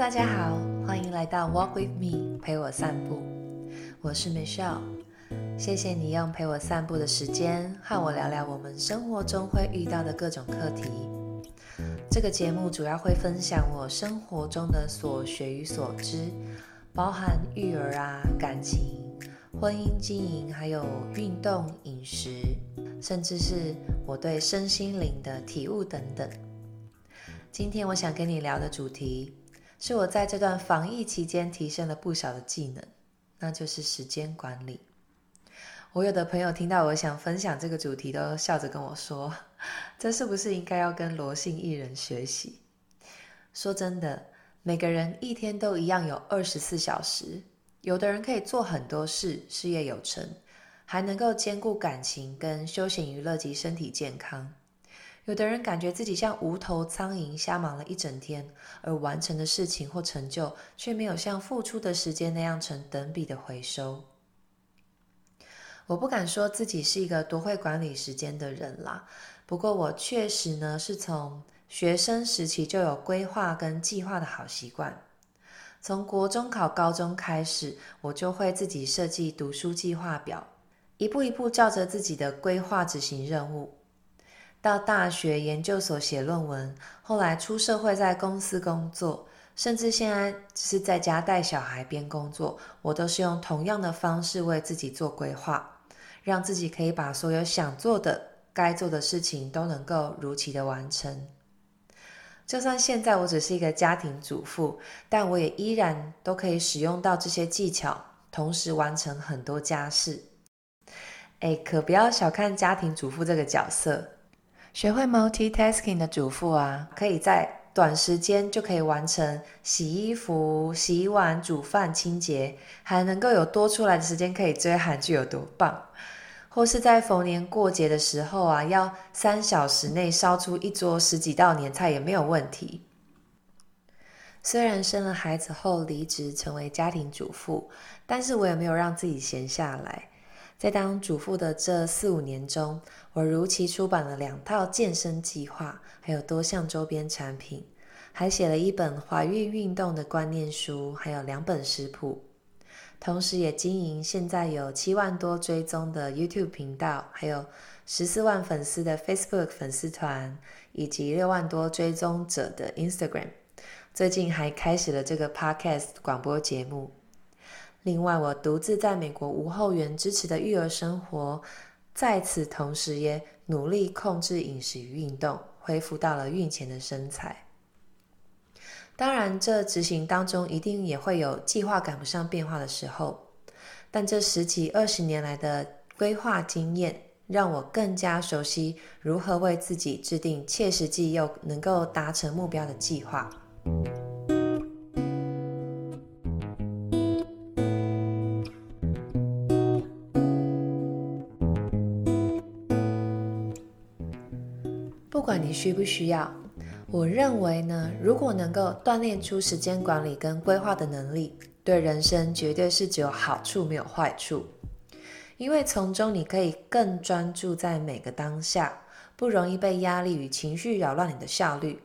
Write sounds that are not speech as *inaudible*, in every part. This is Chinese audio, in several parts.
大家好，欢迎来到 Walk with me，陪我散步。我是 Michelle，谢谢你用陪我散步的时间和我聊聊我们生活中会遇到的各种课题。这个节目主要会分享我生活中的所学与所知，包含育儿啊、感情、婚姻经营，还有运动、饮食，甚至是我对身心灵的体悟等等。今天我想跟你聊的主题，是我在这段防疫期间提升了不少的技能，那就是时间管理。我有的朋友听到我想分享这个主题，都笑着跟我说：“ *laughs* 这是不是应该要跟罗姓艺人学习？”说真的，每个人一天都一样有二十四小时，有的人可以做很多事，事业有成，还能够兼顾感情跟休闲娱乐及身体健康。有的人感觉自己像无头苍蝇，瞎忙了一整天，而完成的事情或成就却没有像付出的时间那样成等比的回收。我不敢说自己是一个多会管理时间的人啦，不过我确实呢是从学生时期就有规划跟计划的好习惯。从国中考高中开始，我就会自己设计读书计划表，一步一步照着自己的规划执行任务。到大学研究所写论文，后来出社会在公司工作，甚至现在只是在家带小孩边工作，我都是用同样的方式为自己做规划，让自己可以把所有想做的、该做的事情都能够如期的完成。就算现在我只是一个家庭主妇，但我也依然都可以使用到这些技巧，同时完成很多家事。哎，可不要小看家庭主妇这个角色。学会 multitasking 的主妇啊，可以在短时间就可以完成洗衣服、洗碗、煮饭、清洁，还能够有多出来的时间可以追韩剧，有多棒？或是在逢年过节的时候啊，要三小时内烧出一桌十几道年菜也没有问题。虽然生了孩子后离职成为家庭主妇，但是我也没有让自己闲下来。在当主妇的这四五年中，我如期出版了两套健身计划，还有多项周边产品，还写了一本怀孕运动的观念书，还有两本食谱。同时，也经营现在有七万多追踪的 YouTube 频道，还有十四万粉丝的 Facebook 粉丝团，以及六万多追踪者的 Instagram。最近还开始了这个 Podcast 广播节目。另外，我独自在美国无后援支持的育儿生活，在此同时也努力控制饮食与运动，恢复到了孕前的身材。当然，这执行当中一定也会有计划赶不上变化的时候，但这十几二十年来的规划经验，让我更加熟悉如何为自己制定切实际又能够达成目标的计划。你需不需要，我认为呢，如果能够锻炼出时间管理跟规划的能力，对人生绝对是只有好处没有坏处。因为从中你可以更专注在每个当下，不容易被压力与情绪扰乱你的效率，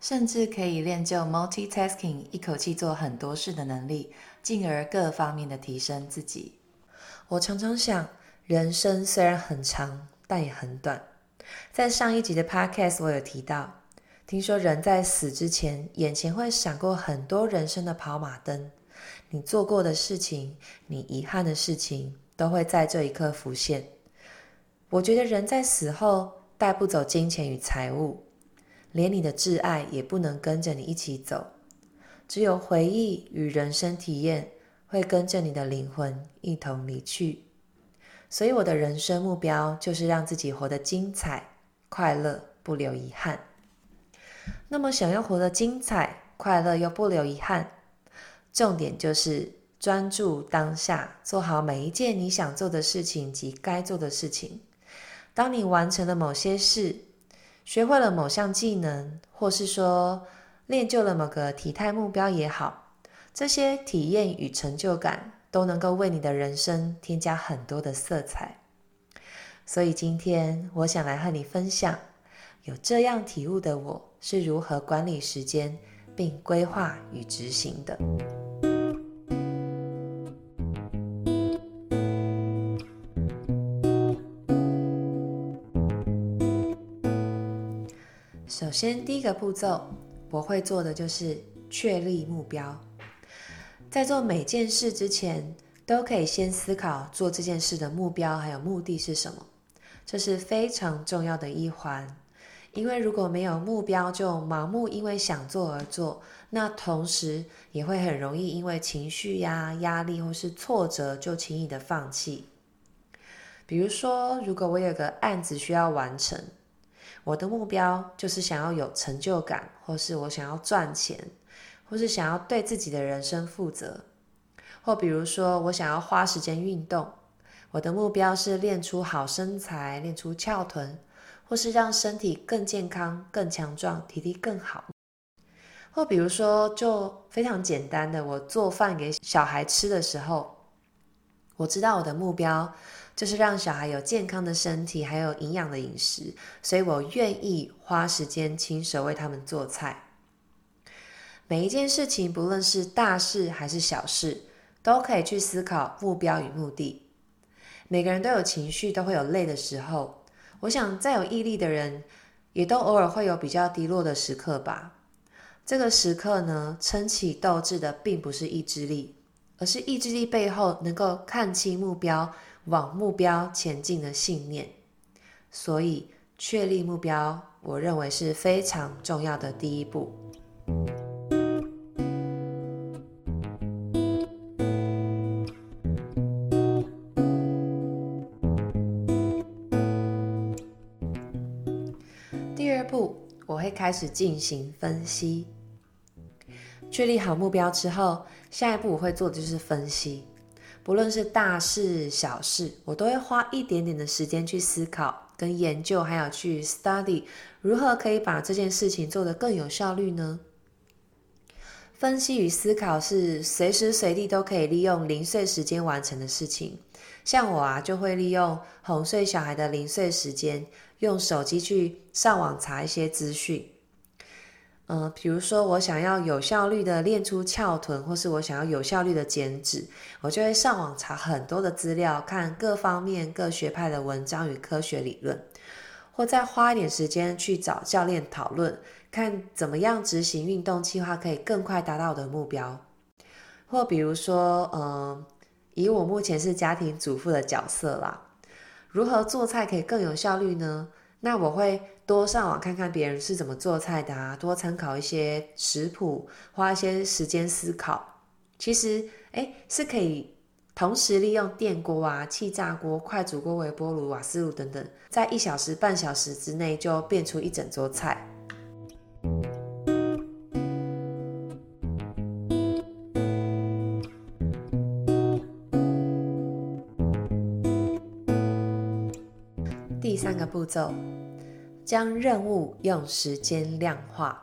甚至可以练就 multitasking 一口气做很多事的能力，进而各方面的提升自己。我常常想，人生虽然很长，但也很短。在上一集的 Podcast，我有提到，听说人在死之前，眼前会闪过很多人生的跑马灯，你做过的事情，你遗憾的事情，都会在这一刻浮现。我觉得人在死后带不走金钱与财物，连你的挚爱也不能跟着你一起走，只有回忆与人生体验会跟着你的灵魂一同离去。所以我的人生目标就是让自己活得精彩、快乐，不留遗憾。那么，想要活得精彩、快乐又不留遗憾，重点就是专注当下，做好每一件你想做的事情及该做的事情。当你完成了某些事，学会了某项技能，或是说练就了某个体态目标也好，这些体验与成就感，都能够为你的人生添加很多的色彩，所以今天我想来和你分享，有这样体悟的我是如何管理时间，并规划与执行的。首先，第一个步骤我会做的就是确立目标。在做每件事之前，都可以先思考做这件事的目标还有目的是什么，这是非常重要的一环。因为如果没有目标就盲目因为想做而做，那同时也会很容易因为情绪呀、压力或是挫折就轻易的放弃。比如说，如果我有个案子需要完成，我的目标就是想要有成就感，或是我想要赚钱。或是想要对自己的人生负责，或比如说我想要花时间运动，我的目标是练出好身材，练出翘臀，或是让身体更健康、更强壮、体力更好。或比如说，就非常简单的，我做饭给小孩吃的时候，我知道我的目标就是让小孩有健康的身体，还有营养的饮食，所以我愿意花时间亲手为他们做菜。每一件事情，不论是大事还是小事，都可以去思考目标与目的。每个人都有情绪，都会有累的时候。我想，再有毅力的人，也都偶尔会有比较低落的时刻吧。这个时刻呢，撑起斗志的并不是意志力，而是意志力背后能够看清目标、往目标前进的信念。所以，确立目标，我认为是非常重要的第一步。开始进行分析，确立好目标之后，下一步我会做的就是分析。不论是大事小事，我都会花一点点的时间去思考、跟研究，还有去 study 如何可以把这件事情做得更有效率呢？分析与思考是随时随地都可以利用零碎时间完成的事情。像我啊，就会利用哄睡小孩的零碎时间。用手机去上网查一些资讯，嗯、呃，比如说我想要有效率的练出翘臀，或是我想要有效率的减脂，我就会上网查很多的资料，看各方面各学派的文章与科学理论，或再花一点时间去找教练讨论，看怎么样执行运动计划可以更快达到我的目标。或比如说，嗯、以我目前是家庭主妇的角色啦。如何做菜可以更有效率呢？那我会多上网看看别人是怎么做菜的啊，多参考一些食谱，花一些时间思考。其实，诶，是可以同时利用电锅啊、气炸锅、快煮锅、微波炉、瓦斯炉等等，在一小时、半小时之内就变出一整桌菜。个步骤，将任务用时间量化。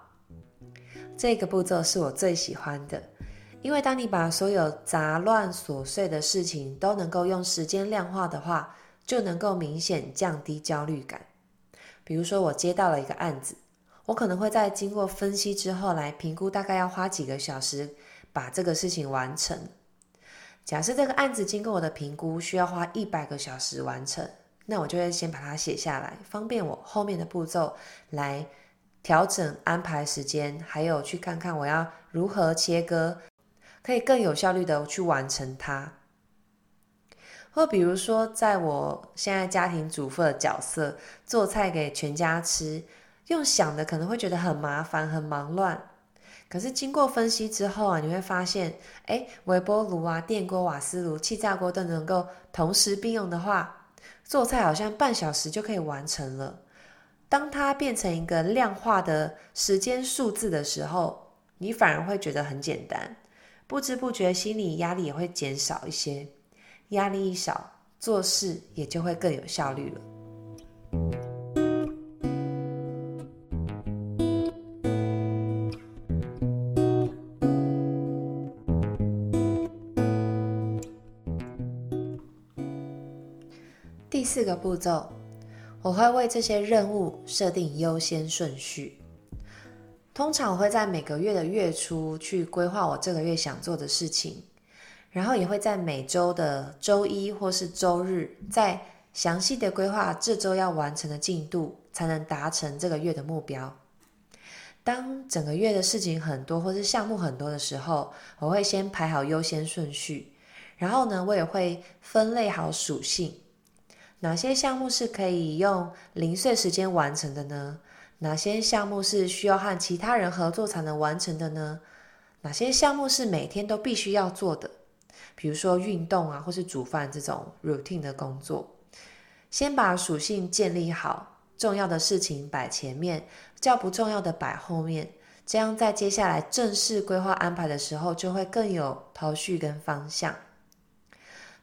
这个步骤是我最喜欢的，因为当你把所有杂乱琐碎的事情都能够用时间量化的话，就能够明显降低焦虑感。比如说，我接到了一个案子，我可能会在经过分析之后来评估，大概要花几个小时把这个事情完成。假设这个案子经过我的评估，需要花一百个小时完成。那我就会先把它写下来，方便我后面的步骤来调整安排时间，还有去看看我要如何切割，可以更有效率的去完成它。或比如说，在我现在家庭主妇的角色，做菜给全家吃，用想的可能会觉得很麻烦、很忙乱，可是经过分析之后啊，你会发现，诶，微波炉啊、电锅、瓦斯炉、气炸锅都能够同时并用的话。做菜好像半小时就可以完成了。当它变成一个量化的时间数字的时候，你反而会觉得很简单，不知不觉心理压力也会减少一些。压力一少，做事也就会更有效率了。四个步骤，我会为这些任务设定优先顺序。通常我会在每个月的月初去规划我这个月想做的事情，然后也会在每周的周一或是周日，再详细的规划这周要完成的进度，才能达成这个月的目标。当整个月的事情很多或是项目很多的时候，我会先排好优先顺序，然后呢，我也会分类好属性，哪些项目是可以用零碎时间完成的呢？哪些项目是需要和其他人合作才能完成的呢？哪些项目是每天都必须要做的？比如说运动啊，或是煮饭这种 routine 的工作。先把属性建立好，重要的事情摆前面，较不重要的摆后面。这样在接下来正式规划安排的时候，就会更有头绪跟方向。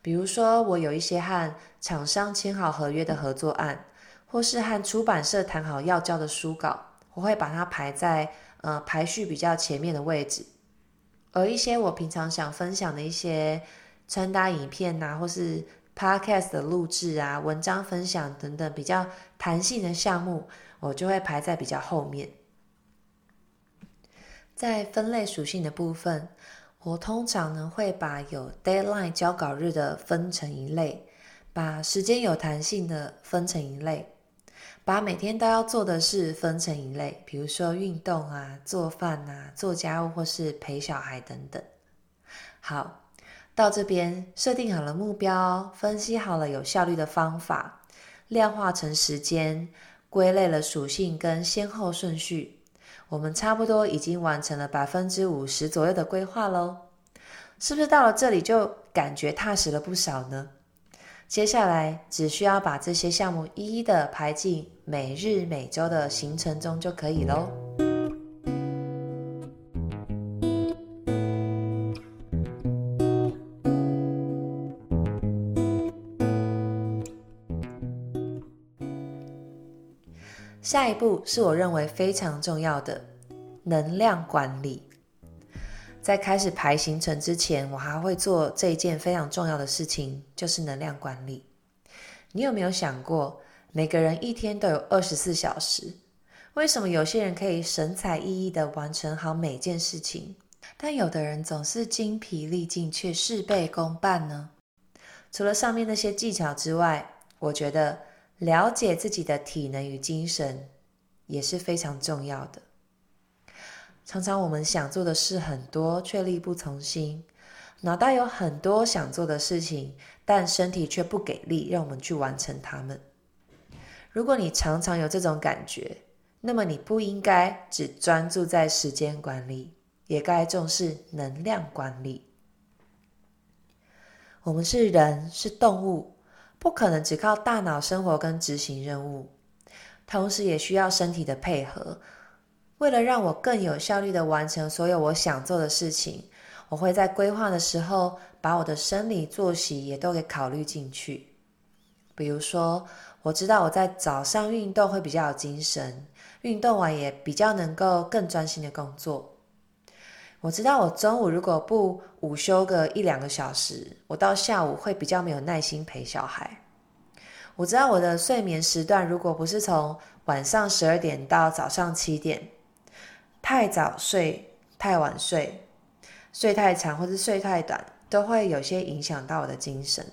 比如说，我有一些和厂商签好合约的合作案。或是和出版社谈好要交的书稿，我会把它排在呃排序比较前面的位置。而一些我平常想分享的一些穿搭影片呐、啊，或是 podcast 的录制啊、文章分享等等比较弹性的项目，我就会排在比较后面。在分类属性的部分，我通常呢会把有 deadline 交稿日的分成一类，把时间有弹性的分成一类。把每天都要做的事分成一类，比如说运动啊、做饭啊、做家务或是陪小孩等等。好，到这边设定好了目标，分析好了有效率的方法，量化成时间，归类了属性跟先后顺序，我们差不多已经完成了百分之五十左右的规划喽。是不是到了这里就感觉踏实了不少呢？接下来只需要把这些项目一一的排进每日每周的行程中就可以喽。下一步是我认为非常重要的能量管理。在开始排行程之前，我还会做这一件非常重要的事情，就是能量管理。你有没有想过，每个人一天都有二十四小时，为什么有些人可以神采奕奕地完成好每件事情，但有的人总是精疲力尽却事倍功半呢？除了上面那些技巧之外，我觉得了解自己的体能与精神也是非常重要的。常常我们想做的事很多，却力不从心，脑袋有很多想做的事情，但身体却不给力，让我们去完成它们。如果你常常有这种感觉，那么你不应该只专注在时间管理，也该重视能量管理。我们是人，是动物，不可能只靠大脑生活跟执行任务，同时也需要身体的配合。为了让我更有效率地完成所有我想做的事情，我会在规划的时候把我的生理作息也都给考虑进去。比如说，我知道我在早上运动会比较有精神，运动完也比较能够更专心的工作。我知道我中午如果不午休个一两个小时，我到下午会比较没有耐心陪小孩。我知道我的睡眠时段如果不是从晚上十二点到早上七点。太早睡、太晚睡、睡太长或者睡太短，都会有些影响到我的精神。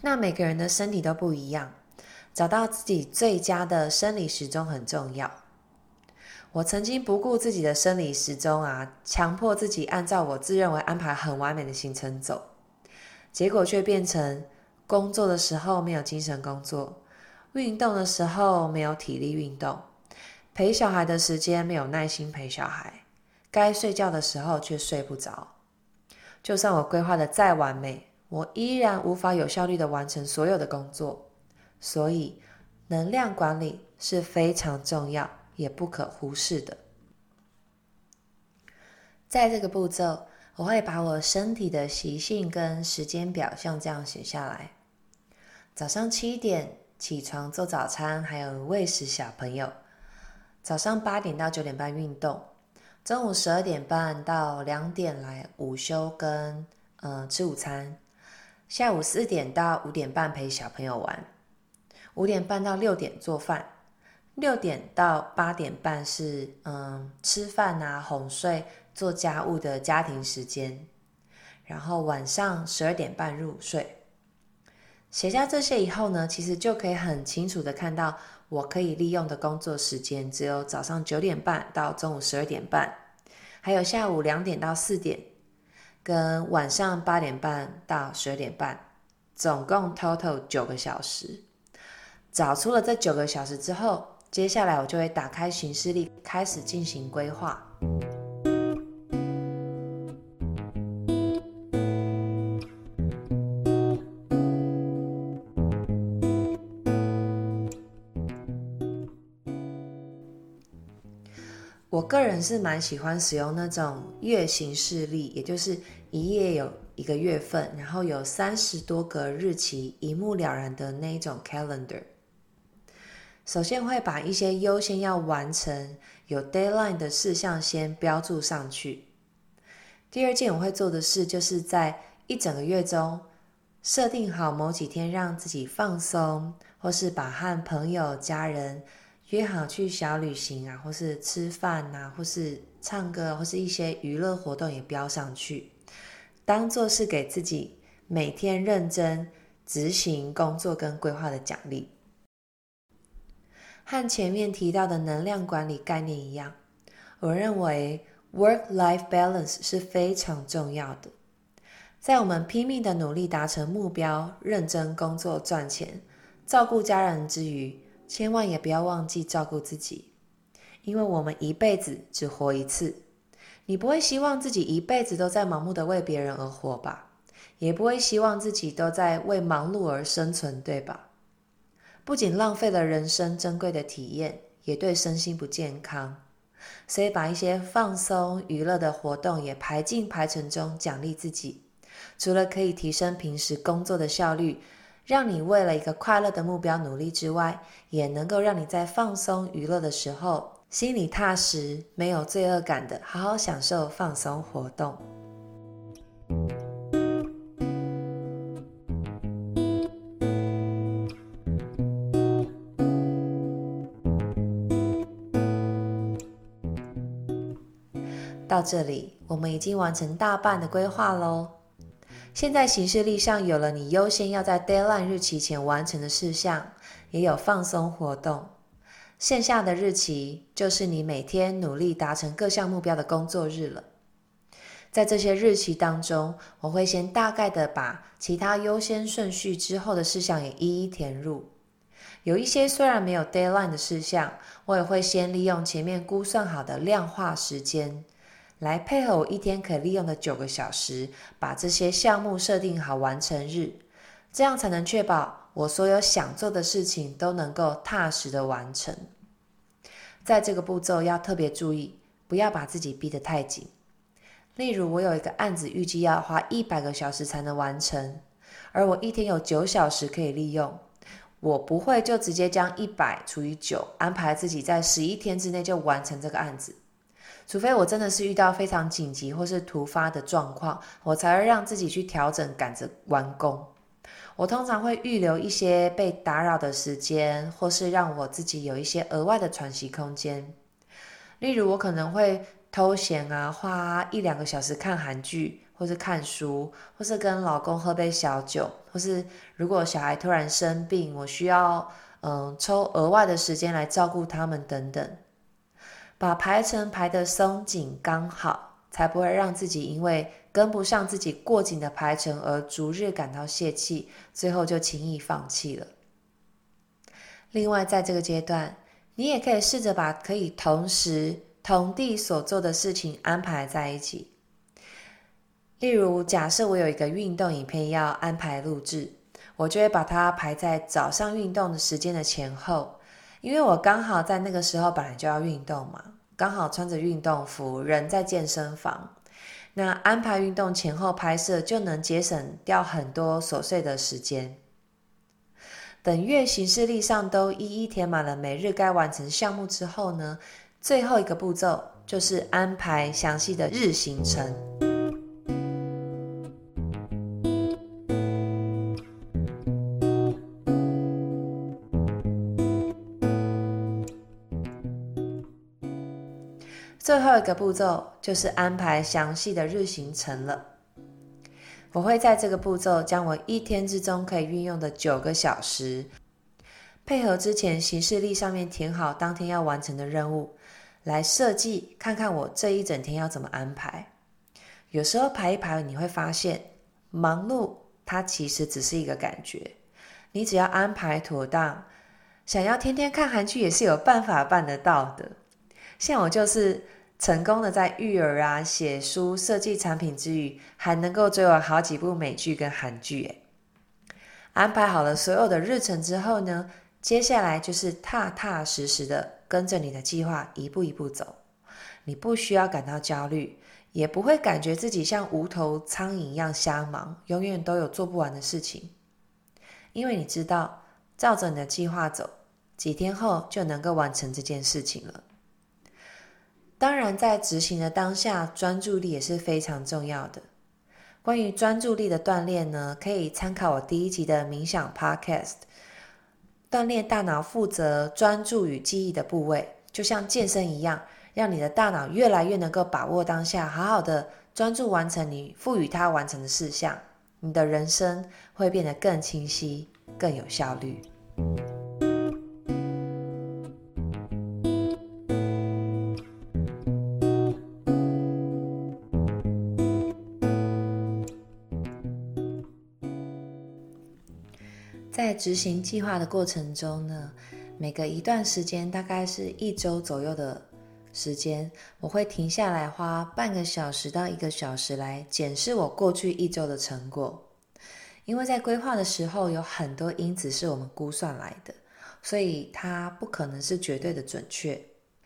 那每个人的身体都不一样，找到自己最佳的生理时钟很重要。我曾经不顾自己的生理时钟啊，强迫自己按照我自认为安排很完美的行程走，结果却变成工作的时候没有精神工作，运动的时候没有体力运动。陪小孩的时间没有耐心陪小孩，该睡觉的时候却睡不着。就算我规划的再完美，我依然无法有效率的完成所有的工作。所以，能量管理是非常重要也不可忽视的。在这个步骤，我会把我身体的习性跟时间表像这样写下来：早上七点起床做早餐，还有喂食小朋友。早上八点到九点半运动，中午十二点半到两点来午休跟呃吃午餐，下午四点到五点半陪小朋友玩，五点半到六点做饭，六点到八点半是嗯吃饭啊、哄睡、做家务的家庭时间，然后晚上十二点半入睡。写下这些以后呢，其实就可以很清楚的看到，我可以利用的工作时间只有早上九点半到中午十二点半，还有下午两点到四点，跟晚上八点半到十二点半，总共 total 九个小时。找出了这九个小时之后，接下来我就会打开行事历，开始进行规划。我个人是蛮喜欢使用那种月行事历，也就是一页有一个月份，然后有三十多个日期，一目了然的那种 calendar。首先会把一些优先要完成、有 deadline 的事项先标注上去。第二件我会做的事，就是在一整个月中设定好某几天让自己放松，或是把和朋友、家人。约好去小旅行啊，或是吃饭啊，或是唱歌，或是一些娱乐活动也标上去，当做是给自己每天认真执行工作跟规划的奖励。和前面提到的能量管理概念一样，我认为 work-life balance 是非常重要的。在我们拼命的努力达成目标、认真工作赚钱、照顾家人之余，千万也不要忘记照顾自己，因为我们一辈子只活一次。你不会希望自己一辈子都在盲目的为别人而活吧？也不会希望自己都在为忙碌而生存，对吧？不仅浪费了人生珍贵的体验，也对身心不健康。所以把一些放松娱乐的活动也排进排程中，奖励自己。除了可以提升平时工作的效率。让你为了一个快乐的目标努力之外，也能够让你在放松娱乐的时候心里踏实，没有罪恶感的好好享受放松活动。到这里，我们已经完成大半的规划喽。现在行事历上有了你优先要在 deadline 日期前完成的事项，也有放松活动。剩下的日期就是你每天努力达成各项目标的工作日了。在这些日期当中，我会先大概的把其他优先顺序之后的事项也一一填入。有一些虽然没有 deadline 的事项，我也会先利用前面估算好的量化时间。来配合我一天可利用的九个小时，把这些项目设定好完成日，这样才能确保我所有想做的事情都能够踏实的完成。在这个步骤要特别注意，不要把自己逼得太紧。例如，我有一个案子预计要花一百个小时才能完成，而我一天有九小时可以利用，我不会就直接将一百除以九，安排自己在十一天之内就完成这个案子。除非我真的是遇到非常紧急或是突发的状况，我才会让自己去调整，赶着完工。我通常会预留一些被打扰的时间，或是让我自己有一些额外的喘息空间。例如，我可能会偷闲啊，花一两个小时看韩剧，或是看书，或是跟老公喝杯小酒，或是如果小孩突然生病，我需要嗯抽额外的时间来照顾他们等等。把排程排得松紧刚好，才不会让自己因为跟不上自己过紧的排程而逐日感到泄气，最后就轻易放弃了。另外，在这个阶段，你也可以试着把可以同时同地所做的事情安排在一起。例如，假设我有一个运动影片要安排录制，我就会把它排在早上运动的时间的前后。因为我刚好在那个时候本来就要运动嘛，刚好穿着运动服，人在健身房，那安排运动前后拍摄就能节省掉很多琐碎的时间。等月行事历上都一一填满了每日该完成项目之后呢，最后一个步骤就是安排详细的日行程。最后一个步骤就是安排详细的日行程了。我会在这个步骤将我一天之中可以运用的九个小时，配合之前行事历上面填好当天要完成的任务，来设计看看我这一整天要怎么安排。有时候排一排，你会发现忙碌它其实只是一个感觉，你只要安排妥当。想要天天看韩剧也是有办法办得到的，像我就是成功的在育儿啊、写书、设计产品之余，还能够追完好几部美剧跟韩剧。哎，安排好了所有的日程之后呢，接下来就是踏踏实实的跟着你的计划一步一步走。你不需要感到焦虑，也不会感觉自己像无头苍蝇一样瞎忙，永远都有做不完的事情，因为你知道。照着你的计划走，几天后就能够完成这件事情了。当然，在执行的当下，专注力也是非常重要的。关于专注力的锻炼呢，可以参考我第一集的冥想 Podcast。锻炼大脑负责专注与记忆的部位，就像健身一样，让你的大脑越来越能够把握当下，好好的专注完成你赋予它完成的事项，你的人生会变得更清晰。更有效率。执行计划的过程中呢，每隔一段时间，大概是一周左右的时间，我会停下来，花半个小时到一个小时来检视我过去一周的成果。因为在规划的时候，有很多因子是我们估算来的，所以它不可能是绝对的准确。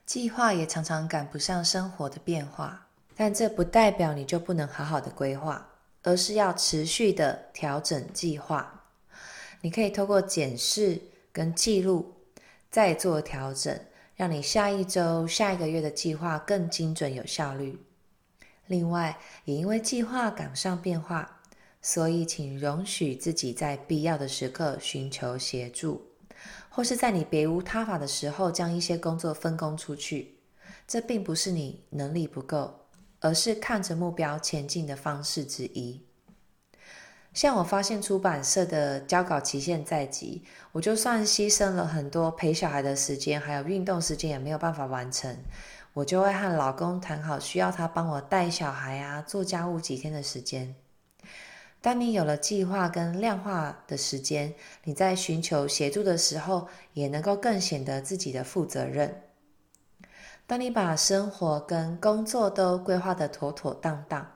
计划也常常赶不上生活的变化，但这不代表你就不能好好的规划，而是要持续的调整计划。你可以透过检视跟记录，再做调整，让你下一周、下一个月的计划更精准有效率。另外，也因为计划赶上变化。所以，请容许自己在必要的时刻寻求协助，或是在你别无他法的时候，将一些工作分工出去。这并不是你能力不够，而是看着目标前进的方式之一。像我发现出版社的交稿期限在即，我就算牺牲了很多陪小孩的时间，还有运动时间，也没有办法完成。我就会和老公谈好，需要他帮我带小孩啊，做家务几天的时间。当你有了计划跟量化的时间，你在寻求协助的时候，也能够更显得自己的负责任。当你把生活跟工作都规划得妥妥当当，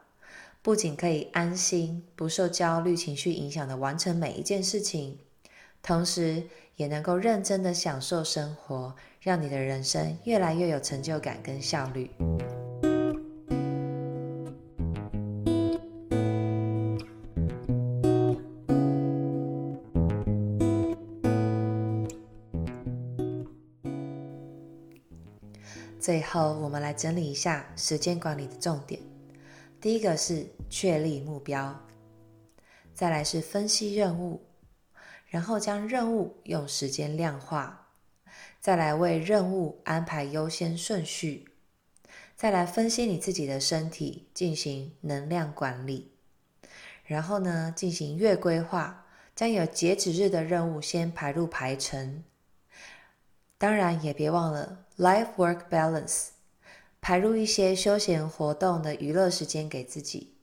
不仅可以安心、不受焦虑情绪影响的完成每一件事情，同时也能够认真的享受生活，让你的人生越来越有成就感跟效率。最后，我们来整理一下时间管理的重点。第一个是确立目标，再来是分析任务，然后将任务用时间量化，再来为任务安排优先顺序，再来分析你自己的身体，进行能量管理，然后呢，进行月规划，将有截止日的任务先排入排程。当然，也别忘了 life-work balance，排入一些休闲活动的娱乐时间给自己。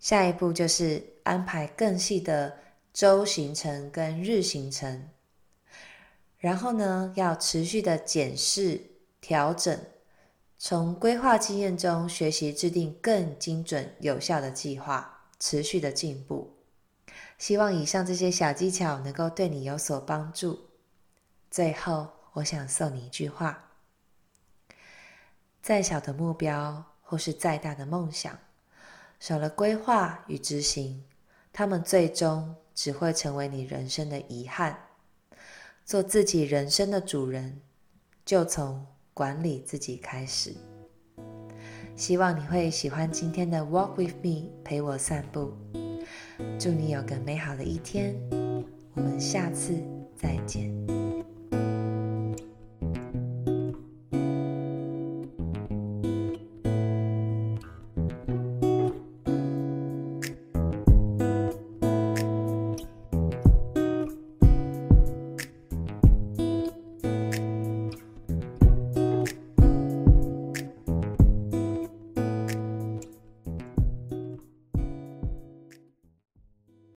下一步就是安排更细的周行程跟日行程，然后呢，要持续的检视、调整，从规划经验中学习制定更精准、有效的计划，持续的进步。希望以上这些小技巧能够对你有所帮助。最后，我想送你一句话：再小的目标或是再大的梦想，少了规划与执行，他们最终只会成为你人生的遗憾。做自己人生的主人，就从管理自己开始。希望你会喜欢今天的 Walk with me，陪我散步。祝你有个美好的一天，我们下次再见。